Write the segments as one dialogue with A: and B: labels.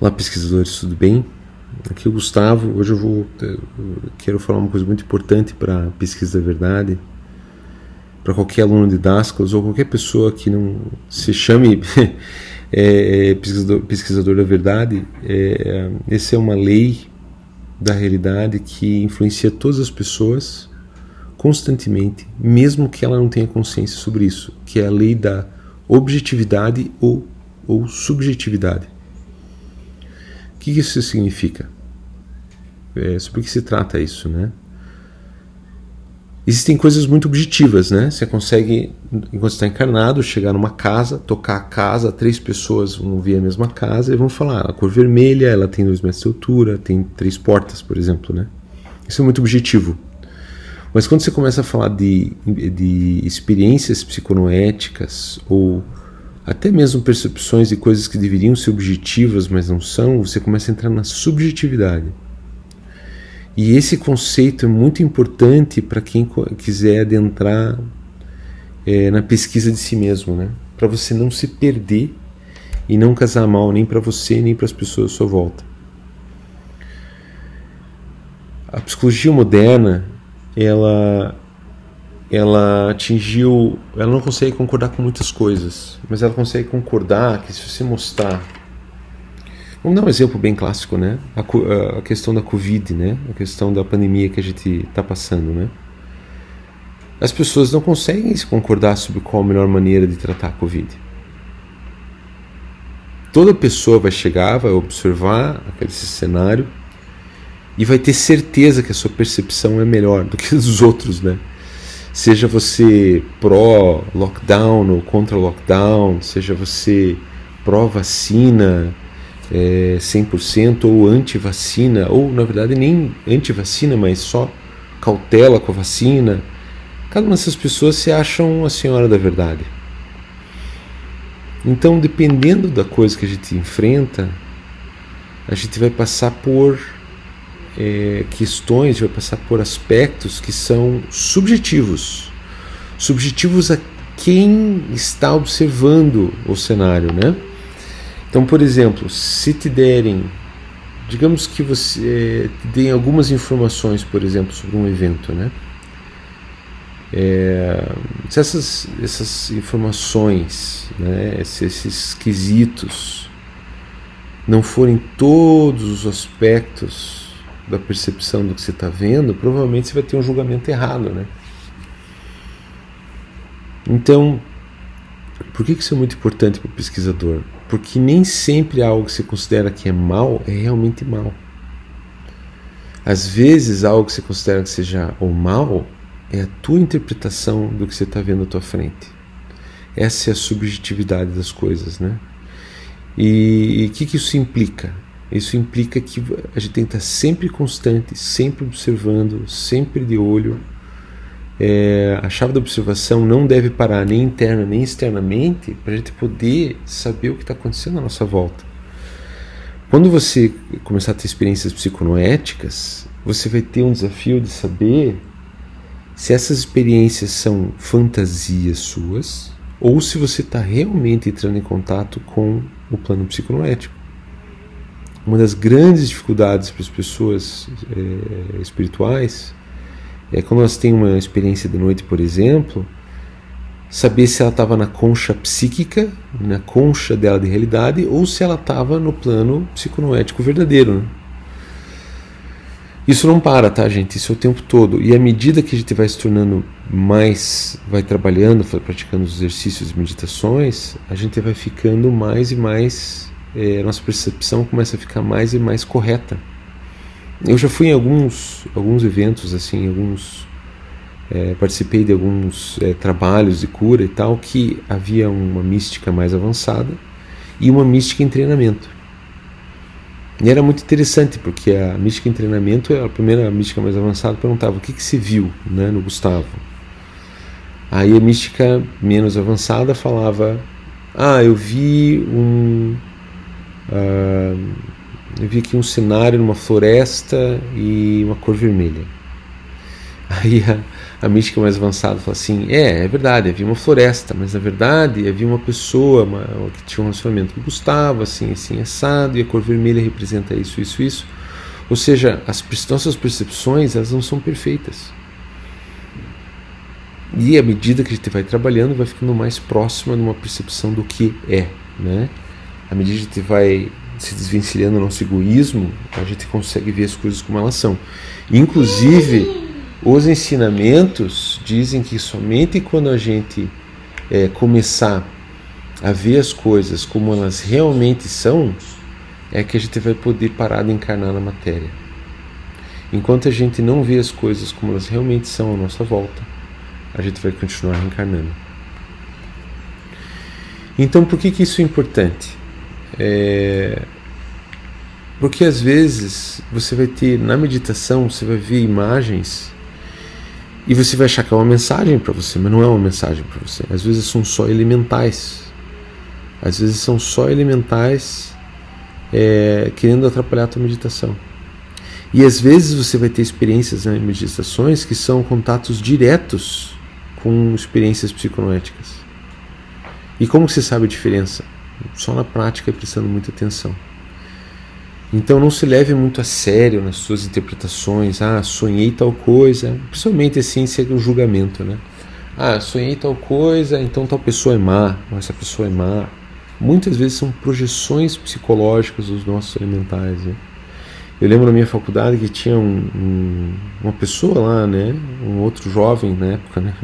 A: Olá, pesquisadores, tudo bem? Aqui é o Gustavo. Hoje eu vou eu quero falar uma coisa muito importante para a pesquisa da verdade, para qualquer aluno de Dascos ou qualquer pessoa que não se chame é, pesquisador, pesquisador, da verdade. É, essa é uma lei da realidade que influencia todas as pessoas constantemente, mesmo que ela não tenha consciência sobre isso, que é a lei da objetividade ou, ou subjetividade. O que isso significa? É, sobre o que se trata isso, né? Existem coisas muito objetivas, né? Você consegue, enquanto está encarnado, chegar numa casa, tocar a casa, três pessoas vão ver a mesma casa e vão falar: a cor vermelha, ela tem dois metros de altura, tem três portas, por exemplo, né? Isso é muito objetivo. Mas quando você começa a falar de, de experiências psiconoéticas ou até mesmo percepções de coisas que deveriam ser objetivas, mas não são, você começa a entrar na subjetividade. E esse conceito é muito importante para quem quiser adentrar é, na pesquisa de si mesmo, né? para você não se perder e não casar mal nem para você nem para as pessoas à sua volta. A psicologia moderna, ela ela atingiu. Ela não consegue concordar com muitas coisas, mas ela consegue concordar que se você mostrar. Vamos dar um exemplo bem clássico, né? A, a questão da Covid, né? A questão da pandemia que a gente está passando, né? As pessoas não conseguem se concordar sobre qual a melhor maneira de tratar a Covid. Toda pessoa vai chegar, vai observar aquele cenário e vai ter certeza que a sua percepção é melhor do que a dos outros, né? Seja você pró-lockdown ou contra-lockdown, seja você pró-vacina é, 100% ou anti-vacina, ou na verdade nem anti-vacina, mas só cautela com a vacina. Cada uma dessas pessoas se acham a senhora da verdade. Então, dependendo da coisa que a gente enfrenta, a gente vai passar por é, questões, vai passar por aspectos que são subjetivos. Subjetivos a quem está observando o cenário, né? Então, por exemplo, se te derem, digamos que você é, te deem algumas informações, por exemplo, sobre um evento, né? É, se essas, essas informações, né, se esses quesitos não forem todos os aspectos da percepção do que você está vendo, provavelmente você vai ter um julgamento errado, né? Então, por que isso é muito importante para o pesquisador? Porque nem sempre algo que você considera que é mal é realmente mal. Às vezes, algo que você considera que seja o mal é a tua interpretação do que você está vendo à tua frente. Essa é a subjetividade das coisas, né? E o que, que isso implica? Isso implica que a gente tem que estar sempre constante, sempre observando, sempre de olho. É, a chave da observação não deve parar nem interna nem externamente para a gente poder saber o que está acontecendo à nossa volta. Quando você começar a ter experiências psiconoéticas, você vai ter um desafio de saber se essas experiências são fantasias suas ou se você está realmente entrando em contato com o plano psiconoético uma das grandes dificuldades para as pessoas é, espirituais é quando elas têm uma experiência de noite, por exemplo, saber se ela estava na concha psíquica, na concha dela de realidade, ou se ela estava no plano psiconoético verdadeiro. Né? Isso não para, tá, gente? Isso é o tempo todo. E à medida que a gente vai se tornando mais, vai trabalhando, vai praticando os exercícios meditações, a gente vai ficando mais e mais é, nossa percepção começa a ficar mais e mais correta. Eu já fui em alguns, alguns eventos, assim, alguns é, participei de alguns é, trabalhos de cura e tal, que havia uma mística mais avançada e uma mística em treinamento. E era muito interessante, porque a mística em treinamento, a primeira mística mais avançada, perguntava o que, que se viu né, no Gustavo. Aí a mística menos avançada falava: Ah, eu vi um, Uh, eu vi aqui um cenário numa floresta e uma cor vermelha. Aí a, a mística mais avançada fala assim: é, é verdade, havia uma floresta, mas na verdade havia uma pessoa uma, que tinha um relacionamento com Gustavo, assim, assim, assado, e a cor vermelha representa isso, isso, isso. Ou seja, as nossas percepções elas não são perfeitas. E à medida que a gente vai trabalhando, vai ficando mais próxima de uma percepção do que é, né? À medida que a gente vai se desvencilhando do nosso egoísmo, a gente consegue ver as coisas como elas são. Inclusive, os ensinamentos dizem que somente quando a gente é, começar a ver as coisas como elas realmente são, é que a gente vai poder parar de encarnar na matéria. Enquanto a gente não vê as coisas como elas realmente são à nossa volta, a gente vai continuar reencarnando. Então, por que, que isso é importante? É... Porque às vezes você vai ter na meditação, você vai ver imagens e você vai achar que é uma mensagem para você, mas não é uma mensagem para você. Às vezes são só elementais. Às vezes são só elementais é, querendo atrapalhar a tua meditação. E às vezes você vai ter experiências em meditações que são contatos diretos com experiências psiconoéticas. E como você sabe a diferença? Só na prática, prestando muita atenção. Então não se leve muito a sério nas suas interpretações. Ah, sonhei tal coisa. Principalmente assim, se é o julgamento, né? Ah, sonhei tal coisa, então tal pessoa é má, ou essa pessoa é má. Muitas vezes são projeções psicológicas dos nossos elementais. Né? Eu lembro na minha faculdade que tinha um, um, uma pessoa lá, né? Um outro jovem na época, né?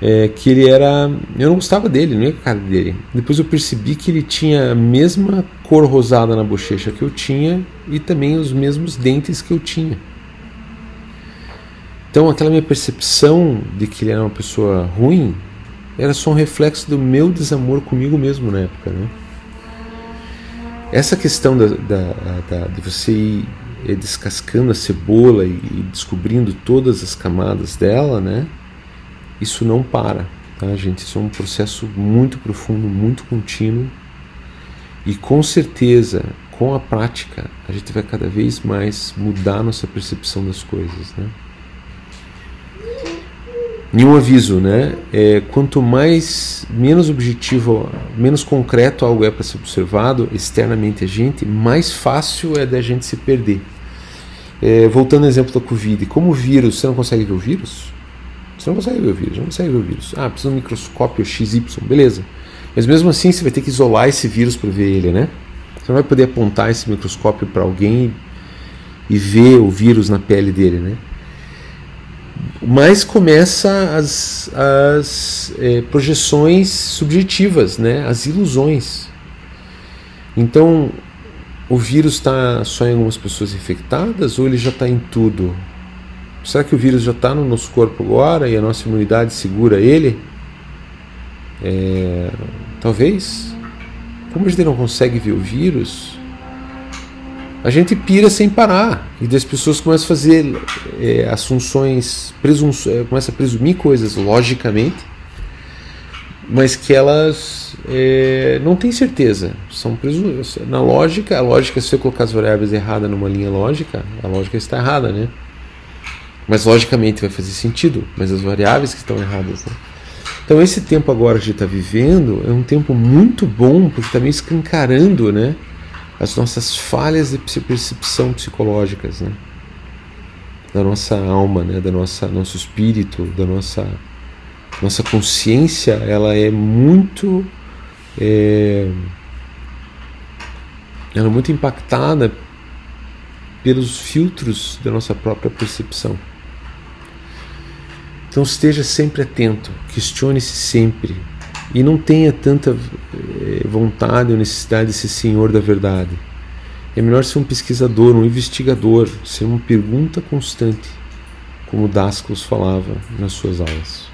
A: É, que ele era. Eu não gostava dele, não ia com a cara dele. Depois eu percebi que ele tinha a mesma cor rosada na bochecha que eu tinha e também os mesmos dentes que eu tinha. Então aquela minha percepção de que ele era uma pessoa ruim era só um reflexo do meu desamor comigo mesmo na época, né? Essa questão da, da, da de você ir descascando a cebola e, e descobrindo todas as camadas dela, né? Isso não para, tá, gente? Isso é um processo muito profundo, muito contínuo e com certeza, com a prática, a gente vai cada vez mais mudar nossa percepção das coisas, né? E um aviso, né? É, quanto mais menos objetivo, menos concreto algo é para ser observado externamente a gente, mais fácil é da gente se perder. É, voltando ao exemplo da Covid, como o vírus, você não consegue ver o vírus? Você não consegue ver o vírus, não consegue ver o vírus. Ah, precisa de um microscópio XY, beleza. Mas mesmo assim você vai ter que isolar esse vírus para ver ele, né? Você não vai poder apontar esse microscópio para alguém e ver o vírus na pele dele, né? Mas começa as, as é, projeções subjetivas, né? As ilusões. Então, o vírus está só em algumas pessoas infectadas ou ele já está em tudo? Será que o vírus já está no nosso corpo agora e a nossa imunidade segura ele? É, talvez. Como a gente não consegue ver o vírus, a gente pira sem parar. E as pessoas começam a fazer é, assunções, é, começam a presumir coisas logicamente, mas que elas é, não têm certeza. São Na lógica, a lógica, se você colocar as variáveis erradas numa linha lógica, a lógica está errada, né? Mas logicamente vai fazer sentido, mas as variáveis que estão erradas. Né? Então esse tempo agora que a gente está vivendo é um tempo muito bom porque está meio escancarando né, as nossas falhas de percepção psicológicas, né? da nossa alma, né, da nossa nosso espírito, da nossa nossa consciência, ela é muito é, ela é muito impactada pelos filtros da nossa própria percepção. Então esteja sempre atento, questione-se sempre e não tenha tanta eh, vontade ou necessidade de ser senhor da verdade. É melhor ser um pesquisador, um investigador, ser uma pergunta constante, como Dasclos falava nas suas aulas.